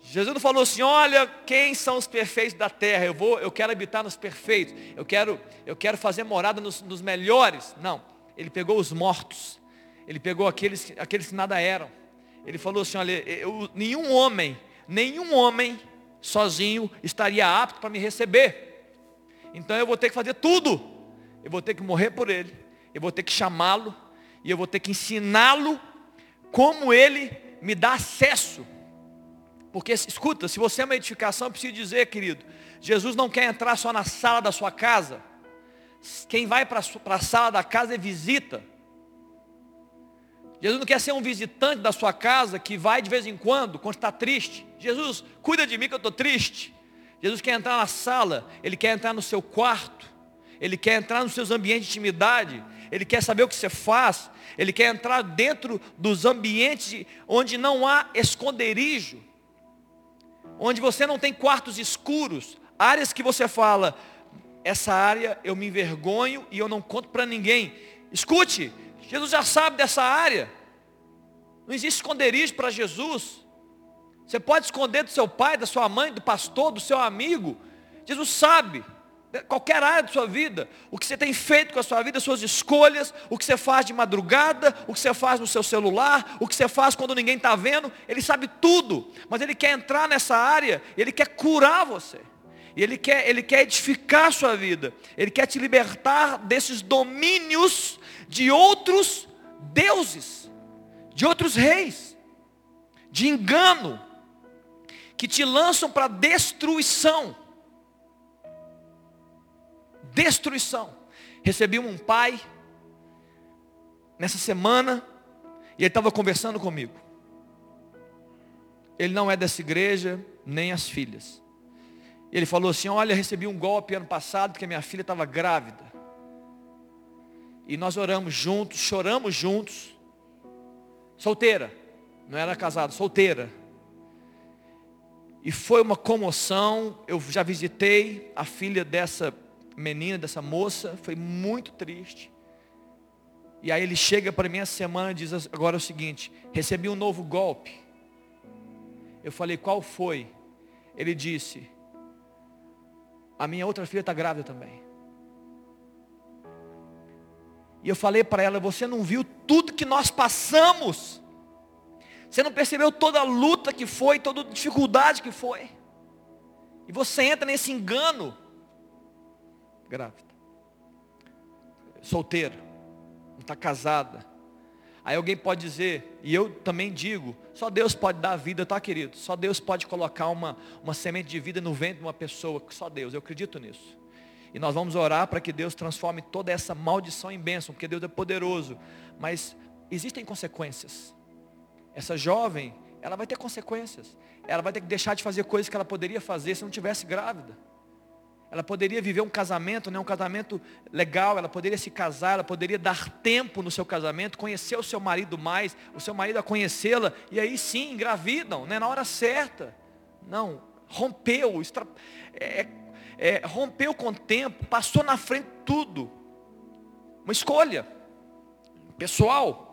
Jesus não falou assim, olha quem são os perfeitos da terra, eu vou, eu quero habitar nos perfeitos, eu quero, eu quero fazer morada nos, nos melhores. Não, ele pegou os mortos, ele pegou aqueles, aqueles que nada eram. Ele falou assim, olha, eu, nenhum homem, nenhum homem sozinho estaria apto para me receber. Então eu vou ter que fazer tudo. Eu vou ter que morrer por ele, eu vou ter que chamá-lo e eu vou ter que ensiná-lo como ele me dá acesso. Porque, escuta, se você é uma edificação, eu preciso dizer, querido, Jesus não quer entrar só na sala da sua casa. Quem vai para a sala da casa é visita. Jesus não quer ser um visitante da sua casa que vai de vez em quando, quando está triste. Jesus, cuida de mim que eu estou triste. Jesus quer entrar na sala, Ele quer entrar no seu quarto, Ele quer entrar nos seus ambientes de intimidade, Ele quer saber o que você faz, Ele quer entrar dentro dos ambientes onde não há esconderijo, onde você não tem quartos escuros, áreas que você fala, essa área eu me envergonho e eu não conto para ninguém. Escute, Jesus já sabe dessa área. Não existe esconderijo para Jesus. Você pode esconder do seu pai, da sua mãe, do pastor, do seu amigo. Jesus sabe, qualquer área da sua vida, o que você tem feito com a sua vida, suas escolhas, o que você faz de madrugada, o que você faz no seu celular, o que você faz quando ninguém está vendo, Ele sabe tudo, mas Ele quer entrar nessa área, Ele quer curar você. Ele quer, ele quer edificar a sua vida. Ele quer te libertar desses domínios de outros deuses, de outros reis, de engano, que te lançam para destruição. Destruição. Recebi um pai nessa semana e ele estava conversando comigo. Ele não é dessa igreja, nem as filhas. Ele falou assim: Olha, recebi um golpe ano passado porque minha filha estava grávida. E nós oramos juntos, choramos juntos. Solteira, não era casado, solteira. E foi uma comoção. Eu já visitei a filha dessa menina, dessa moça. Foi muito triste. E aí ele chega para mim essa semana e diz agora o seguinte: recebi um novo golpe. Eu falei, qual foi? Ele disse, a minha outra filha está grávida também. E eu falei para ela, você não viu tudo que nós passamos. Você não percebeu toda a luta que foi, toda a dificuldade que foi. E você entra nesse engano. Grávida. Solteira. Não está casada. Aí alguém pode dizer, e eu também digo, só Deus pode dar vida, tá querido? Só Deus pode colocar uma, uma semente de vida no ventre de uma pessoa, só Deus, eu acredito nisso. E nós vamos orar para que Deus transforme toda essa maldição em bênção, porque Deus é poderoso. Mas existem consequências. Essa jovem, ela vai ter consequências. Ela vai ter que deixar de fazer coisas que ela poderia fazer se não tivesse grávida. Ela poderia viver um casamento, né, um casamento legal, ela poderia se casar, ela poderia dar tempo no seu casamento, conhecer o seu marido mais, o seu marido a conhecê-la, e aí sim, engravidam, né, na hora certa. Não, rompeu, extra, é, é, rompeu com o tempo, passou na frente tudo. Uma escolha pessoal.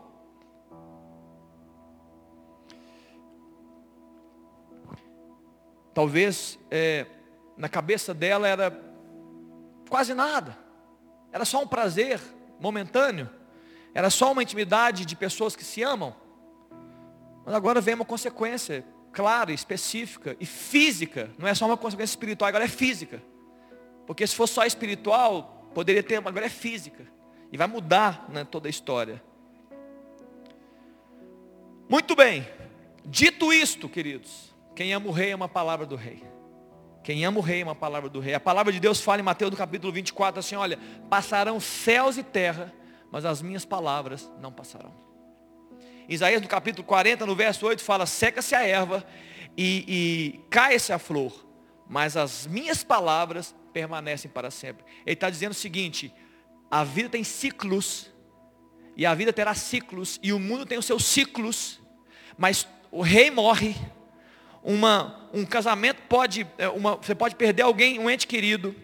Talvez é, na cabeça dela era quase nada. Era só um prazer momentâneo. Era só uma intimidade de pessoas que se amam. Mas agora vem uma consequência clara, específica e física. Não é só uma consequência espiritual, agora é física. Porque se fosse só espiritual, poderia ter, agora é física. E vai mudar né, toda a história. Muito bem. Dito isto, queridos, quem ama o rei é uma palavra do rei. Quem ama o rei é uma palavra do rei. A palavra de Deus fala em Mateus do capítulo 24 assim, olha, passarão céus e terra, mas as minhas palavras não passarão. Isaías no capítulo 40, no verso 8, fala, seca-se a erva e, e cai-se a flor, mas as minhas palavras permanecem para sempre. Ele está dizendo o seguinte, a vida tem ciclos, e a vida terá ciclos, e o mundo tem os seus ciclos, mas o rei morre, uma, um casamento pode, é, uma, você pode perder alguém, um ente querido.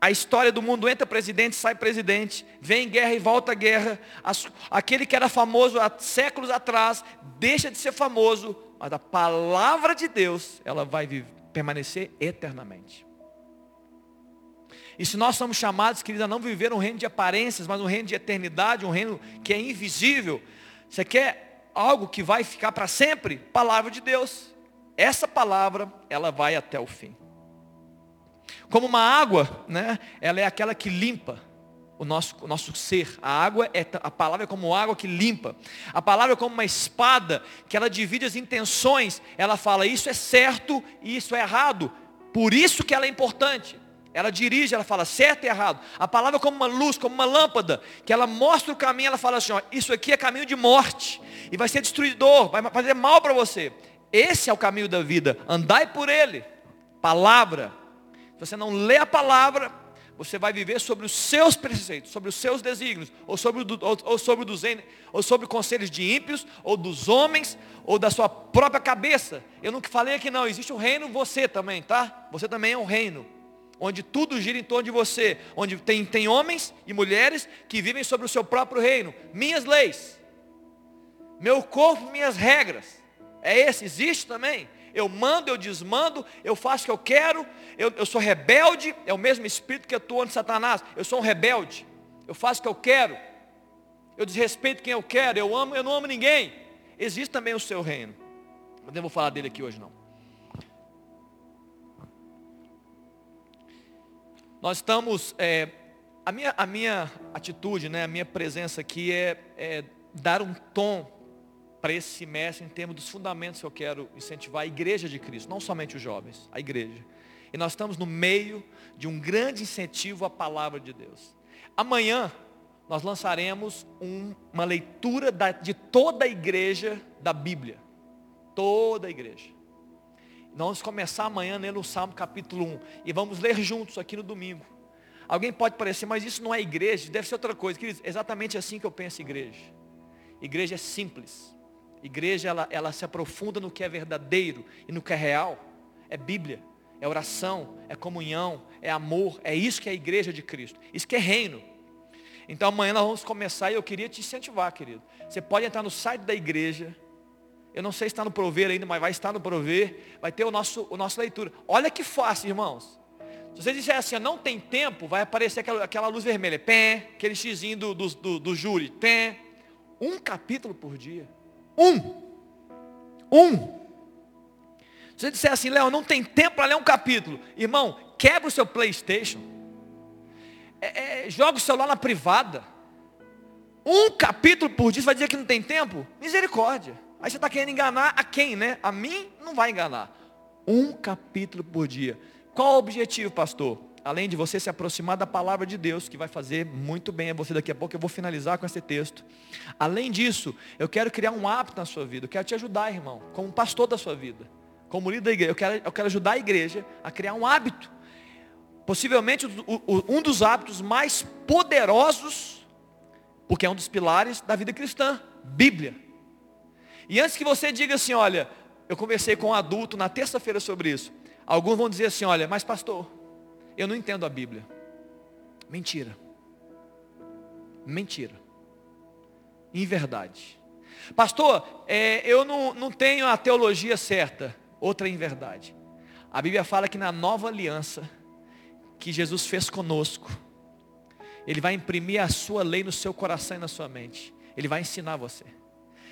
A história do mundo entra presidente, sai presidente, vem guerra e volta guerra. As, aquele que era famoso há séculos atrás, deixa de ser famoso, mas a palavra de Deus, ela vai viver, permanecer eternamente. E se nós somos chamados, querida, a não viver um reino de aparências, mas um reino de eternidade, um reino que é invisível, você quer algo que vai ficar para sempre? Palavra de Deus. Essa palavra, ela vai até o fim. Como uma água, né? Ela é aquela que limpa. o nosso, o nosso ser. A água é a palavra é como água que limpa. A palavra é como uma espada que ela divide as intenções. Ela fala isso é certo e isso é errado. Por isso que ela é importante. Ela dirige, ela fala certo e errado. A palavra é como uma luz, como uma lâmpada, que ela mostra o caminho, ela fala assim, ó, isso aqui é caminho de morte, e vai ser destruidor, vai fazer mal para você. Esse é o caminho da vida, andai por ele. Palavra. Se você não lê a palavra, você vai viver sobre os seus preceitos, sobre os seus desígnios, ou sobre, ou, ou sobre, dos, ou sobre conselhos de ímpios, ou dos homens, ou da sua própria cabeça. Eu nunca falei aqui não, existe um reino você também, tá? Você também é um reino onde tudo gira em torno de você, onde tem, tem homens e mulheres que vivem sobre o seu próprio reino, minhas leis, meu corpo, minhas regras, é esse, existe também, eu mando, eu desmando, eu faço o que eu quero, eu, eu sou rebelde, é o mesmo espírito que atua de Satanás, eu sou um rebelde, eu faço o que eu quero, eu desrespeito quem eu quero, eu amo, eu não amo ninguém, existe também o seu reino, mas não vou falar dele aqui hoje não. Nós estamos, é, a, minha, a minha atitude, né, a minha presença aqui é, é dar um tom para esse semestre em termos dos fundamentos que eu quero incentivar a igreja de Cristo, não somente os jovens, a igreja. E nós estamos no meio de um grande incentivo à palavra de Deus. Amanhã nós lançaremos um, uma leitura da, de toda a igreja da Bíblia. Toda a igreja. Nós vamos começar amanhã lendo o Salmo capítulo 1. E vamos ler juntos aqui no domingo. Alguém pode parecer, mas isso não é igreja, deve ser outra coisa. Queridos, exatamente assim que eu penso igreja. Igreja é simples. Igreja, ela, ela se aprofunda no que é verdadeiro e no que é real. É Bíblia, é oração, é comunhão, é amor. É isso que é a igreja de Cristo. Isso que é reino. Então amanhã nós vamos começar e eu queria te incentivar, querido. Você pode entrar no site da igreja eu não sei se está no prover ainda, mas vai estar no prover. Vai ter o nosso, o nosso leitura. Olha que fácil, irmãos. Se você disser assim, não tem tempo, vai aparecer aquela, aquela luz vermelha. Pé, aquele xizinho do, do, do, do júri. Pé. Um capítulo por dia. Um. Um. Se você disser assim, Léo, não tem tempo para ler um capítulo. Irmão, quebra o seu Playstation. É, é, joga o celular na privada. Um capítulo por dia, você vai dizer que não tem tempo? Misericórdia. Aí você está querendo enganar a quem, né? A mim não vai enganar. Um capítulo por dia. Qual o objetivo, pastor? Além de você se aproximar da palavra de Deus, que vai fazer muito bem a você daqui a pouco, eu vou finalizar com esse texto. Além disso, eu quero criar um hábito na sua vida. Eu quero te ajudar, irmão, como pastor da sua vida. Como líder da igreja. Eu quero, eu quero ajudar a igreja a criar um hábito. Possivelmente um dos hábitos mais poderosos, porque é um dos pilares da vida cristã. Bíblia. E antes que você diga assim, olha, eu conversei com um adulto na terça-feira sobre isso. Alguns vão dizer assim, olha, mas pastor, eu não entendo a Bíblia. Mentira. Mentira. Em verdade. Pastor, é, eu não, não tenho a teologia certa. Outra em verdade. A Bíblia fala que na nova aliança que Jesus fez conosco, Ele vai imprimir a sua lei no seu coração e na sua mente. Ele vai ensinar você.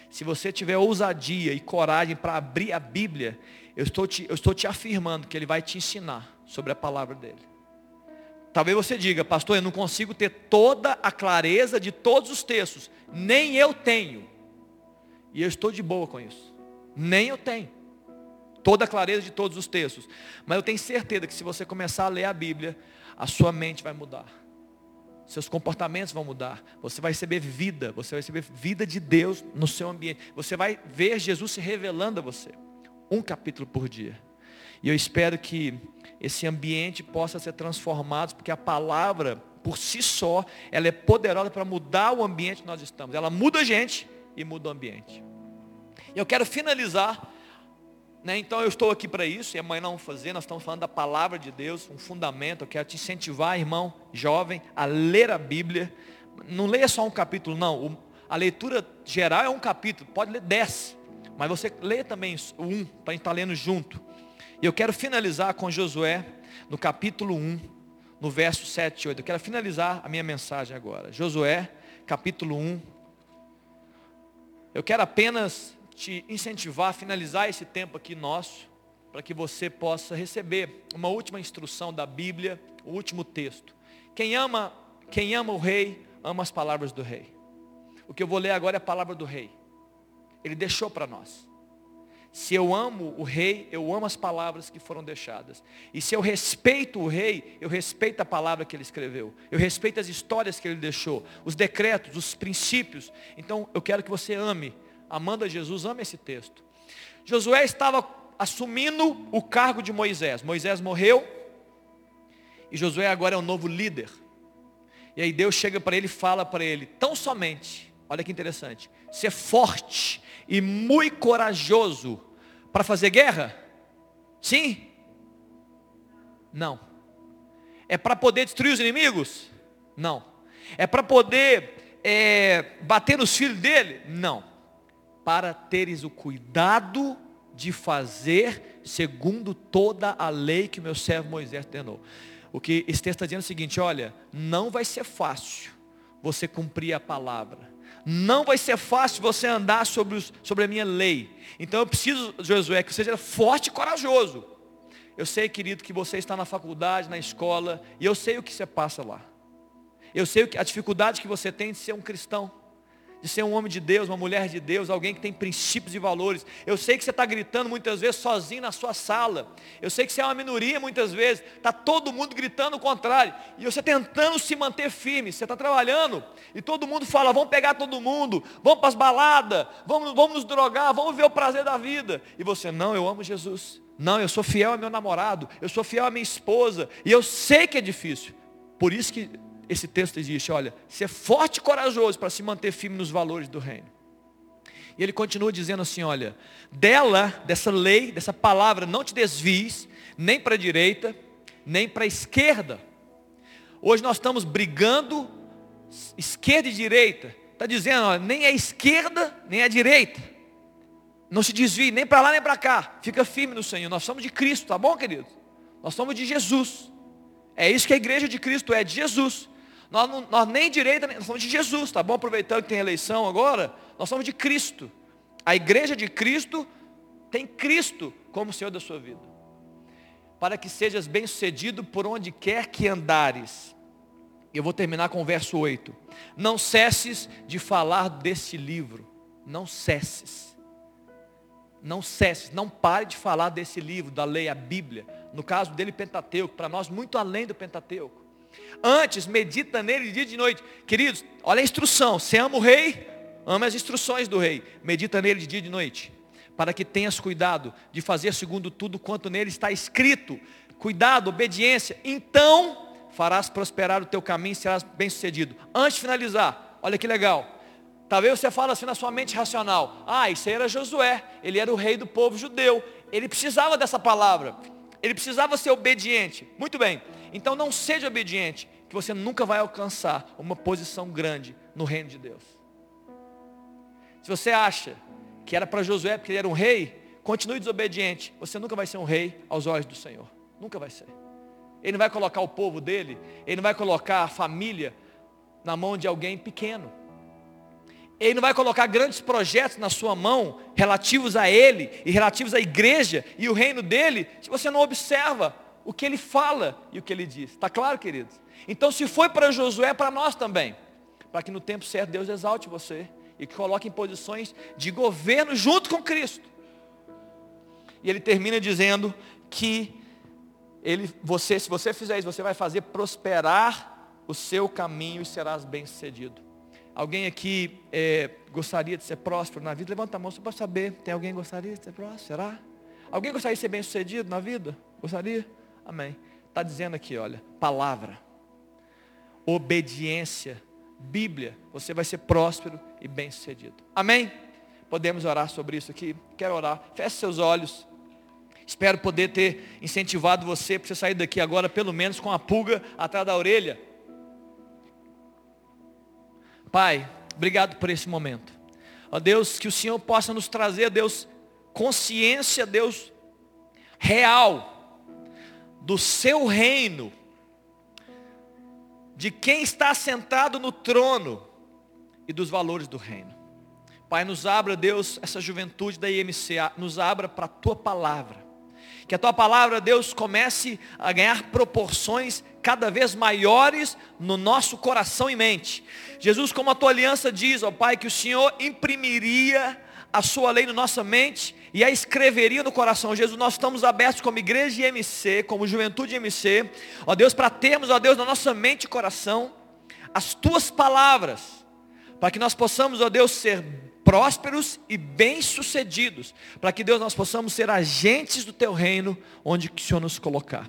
Se você tiver ousadia e coragem para abrir a Bíblia, eu estou, te, eu estou te afirmando que Ele vai te ensinar sobre a palavra dEle. Talvez você diga, pastor, eu não consigo ter toda a clareza de todos os textos. Nem eu tenho. E eu estou de boa com isso. Nem eu tenho. Toda a clareza de todos os textos. Mas eu tenho certeza que se você começar a ler a Bíblia, a sua mente vai mudar seus comportamentos vão mudar. Você vai receber vida, você vai receber vida de Deus no seu ambiente. Você vai ver Jesus se revelando a você. Um capítulo por dia. E eu espero que esse ambiente possa ser transformado, porque a palavra, por si só, ela é poderosa para mudar o ambiente que nós estamos. Ela muda a gente e muda o ambiente. Eu quero finalizar né? Então eu estou aqui para isso, e amanhã nós vamos fazer, nós estamos falando da palavra de Deus, um fundamento, eu quero te incentivar, irmão, jovem, a ler a Bíblia. Não leia só um capítulo, não. A leitura geral é um capítulo, pode ler dez. Mas você lê também um, para a gente estar tá lendo junto. E eu quero finalizar com Josué, no capítulo 1, no verso 7 e 8. Eu quero finalizar a minha mensagem agora. Josué, capítulo 1. Eu quero apenas te incentivar a finalizar esse tempo aqui nosso, para que você possa receber uma última instrução da Bíblia, o último texto. Quem ama quem ama o rei, ama as palavras do rei. O que eu vou ler agora é a palavra do rei. Ele deixou para nós. Se eu amo o rei, eu amo as palavras que foram deixadas. E se eu respeito o rei, eu respeito a palavra que ele escreveu. Eu respeito as histórias que ele deixou, os decretos, os princípios. Então eu quero que você ame, amando a Jesus, ame esse texto. Josué estava assumindo o cargo de Moisés. Moisés morreu e Josué agora é o novo líder. E aí Deus chega para ele e fala para ele, tão somente, olha que interessante, ser forte e muito corajoso para fazer guerra? Sim? Não. É para poder destruir os inimigos? Não. É para poder é, bater nos filhos dele? Não. Para teres o cuidado de fazer segundo toda a lei que o meu servo Moisés ordenou. O que esse texto está dizendo é o seguinte: olha, não vai ser fácil você cumprir a palavra não vai ser fácil você andar sobre, os, sobre a minha lei. Então eu preciso, Josué, que você seja forte e corajoso. Eu sei, querido, que você está na faculdade, na escola, e eu sei o que você passa lá. Eu sei a dificuldade que você tem de ser um cristão de ser um homem de Deus, uma mulher de Deus, alguém que tem princípios e valores. Eu sei que você está gritando muitas vezes sozinho na sua sala. Eu sei que você é uma minoria muitas vezes. Está todo mundo gritando o contrário. E você tentando se manter firme. Você está trabalhando e todo mundo fala, vamos pegar todo mundo, vamos para as baladas, vamos, vamos nos drogar, vamos ver o prazer da vida. E você, não, eu amo Jesus. Não, eu sou fiel ao meu namorado, eu sou fiel à minha esposa. E eu sei que é difícil. Por isso que esse texto existe, olha, ser forte e corajoso para se manter firme nos valores do reino. E ele continua dizendo assim, olha, dela, dessa lei, dessa palavra, não te desvies, nem para a direita, nem para a esquerda. Hoje nós estamos brigando, esquerda e direita. Está dizendo, olha, nem a esquerda, nem a direita. Não se desvie nem para lá nem para cá. Fica firme no Senhor. Nós somos de Cristo, tá bom, querido? Nós somos de Jesus. É isso que a igreja de Cristo é, de Jesus. Nós, não, nós nem direita, nós somos de Jesus, tá bom? Aproveitando que tem eleição agora, nós somos de Cristo. A igreja de Cristo tem Cristo como Senhor da sua vida. Para que sejas bem-sucedido por onde quer que andares. Eu vou terminar com o verso 8. Não cesses de falar desse livro. Não cesses. Não cesses, não pare de falar desse livro, da lei, a Bíblia. No caso dele, Pentateuco, para nós muito além do Pentateuco. Antes, medita nele de dia e de noite. Queridos, olha a instrução. Você ama o rei? Ama as instruções do rei. Medita nele de dia e de noite. Para que tenhas cuidado de fazer segundo tudo quanto nele está escrito. Cuidado, obediência. Então farás prosperar o teu caminho e serás bem sucedido. Antes de finalizar, olha que legal. Talvez você fale assim na sua mente racional. Ah, isso aí era Josué. Ele era o rei do povo judeu. Ele precisava dessa palavra. Ele precisava ser obediente. Muito bem. Então não seja obediente, que você nunca vai alcançar uma posição grande no reino de Deus. Se você acha que era para Josué porque ele era um rei, continue desobediente. Você nunca vai ser um rei aos olhos do Senhor. Nunca vai ser. Ele não vai colocar o povo dele, ele não vai colocar a família na mão de alguém pequeno. Ele não vai colocar grandes projetos na sua mão relativos a ele e relativos à igreja e o reino dele, se você não observa o que ele fala e o que ele diz. Está claro, queridos? Então, se foi para Josué, é para nós também. Para que no tempo certo Deus exalte você e que coloque em posições de governo junto com Cristo. E ele termina dizendo que ele, você, se você fizer isso, você vai fazer prosperar o seu caminho e serás bem-sucedido. Alguém aqui é, gostaria de ser próspero na vida? Levanta a mão só para saber. Tem alguém que gostaria de ser próspero? Será? Alguém gostaria de ser bem-sucedido na vida? Gostaria? Amém. Está dizendo aqui, olha, palavra, obediência, Bíblia, você vai ser próspero e bem sucedido. Amém? Podemos orar sobre isso aqui? Quero orar. Feche seus olhos. Espero poder ter incentivado você para você sair daqui agora, pelo menos com a pulga atrás da orelha. Pai, obrigado por esse momento. Ó Deus, que o Senhor possa nos trazer, Deus, consciência, Deus, real do seu reino, de quem está sentado no trono e dos valores do reino. Pai, nos abra, Deus, essa juventude da IMCA, nos abra para a tua palavra. Que a tua palavra, Deus, comece a ganhar proporções cada vez maiores no nosso coração e mente. Jesus, como a tua aliança diz, ó Pai, que o Senhor imprimiria a sua lei na nossa mente e a escreveria no coração. Jesus, nós estamos abertos como igreja de MC, como juventude de MC, ó Deus, para termos, ó Deus, na nossa mente e coração, as tuas palavras, para que nós possamos, ó Deus, ser prósperos e bem-sucedidos, para que Deus nós possamos ser agentes do teu reino, onde que o Senhor nos colocar.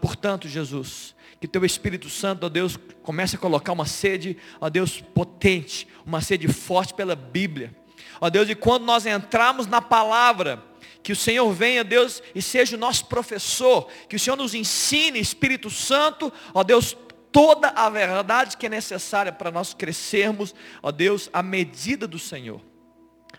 Portanto, Jesus, que teu Espírito Santo, ó Deus, comece a colocar uma sede, ó Deus, potente, uma sede forte pela Bíblia. Ó Deus, e quando nós entrarmos na palavra, que o Senhor venha, Deus, e seja o nosso professor, que o Senhor nos ensine, Espírito Santo, ó Deus, toda a verdade que é necessária para nós crescermos, ó Deus, à medida do Senhor.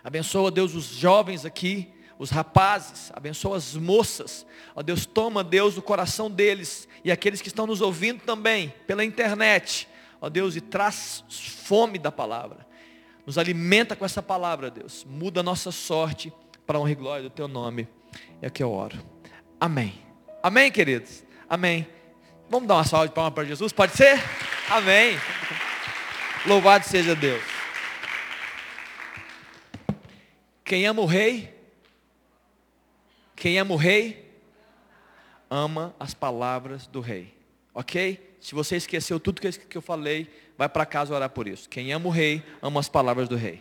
Abençoa, Deus, os jovens aqui, os rapazes, abençoa as moças. Ó Deus, toma, Deus, o coração deles e aqueles que estão nos ouvindo também pela internet. Ó Deus, e traz fome da palavra. Nos alimenta com essa palavra, Deus. Muda a nossa sorte para a honra e glória do teu nome. É que eu oro. Amém. Amém, queridos. Amém. Vamos dar uma salva de palmas para Jesus? Pode ser? Amém. Louvado seja Deus. Quem ama o rei, quem ama o rei, ama as palavras do rei. Ok? Se você esqueceu tudo que eu falei, vai para casa orar por isso. Quem ama o rei, ama as palavras do rei.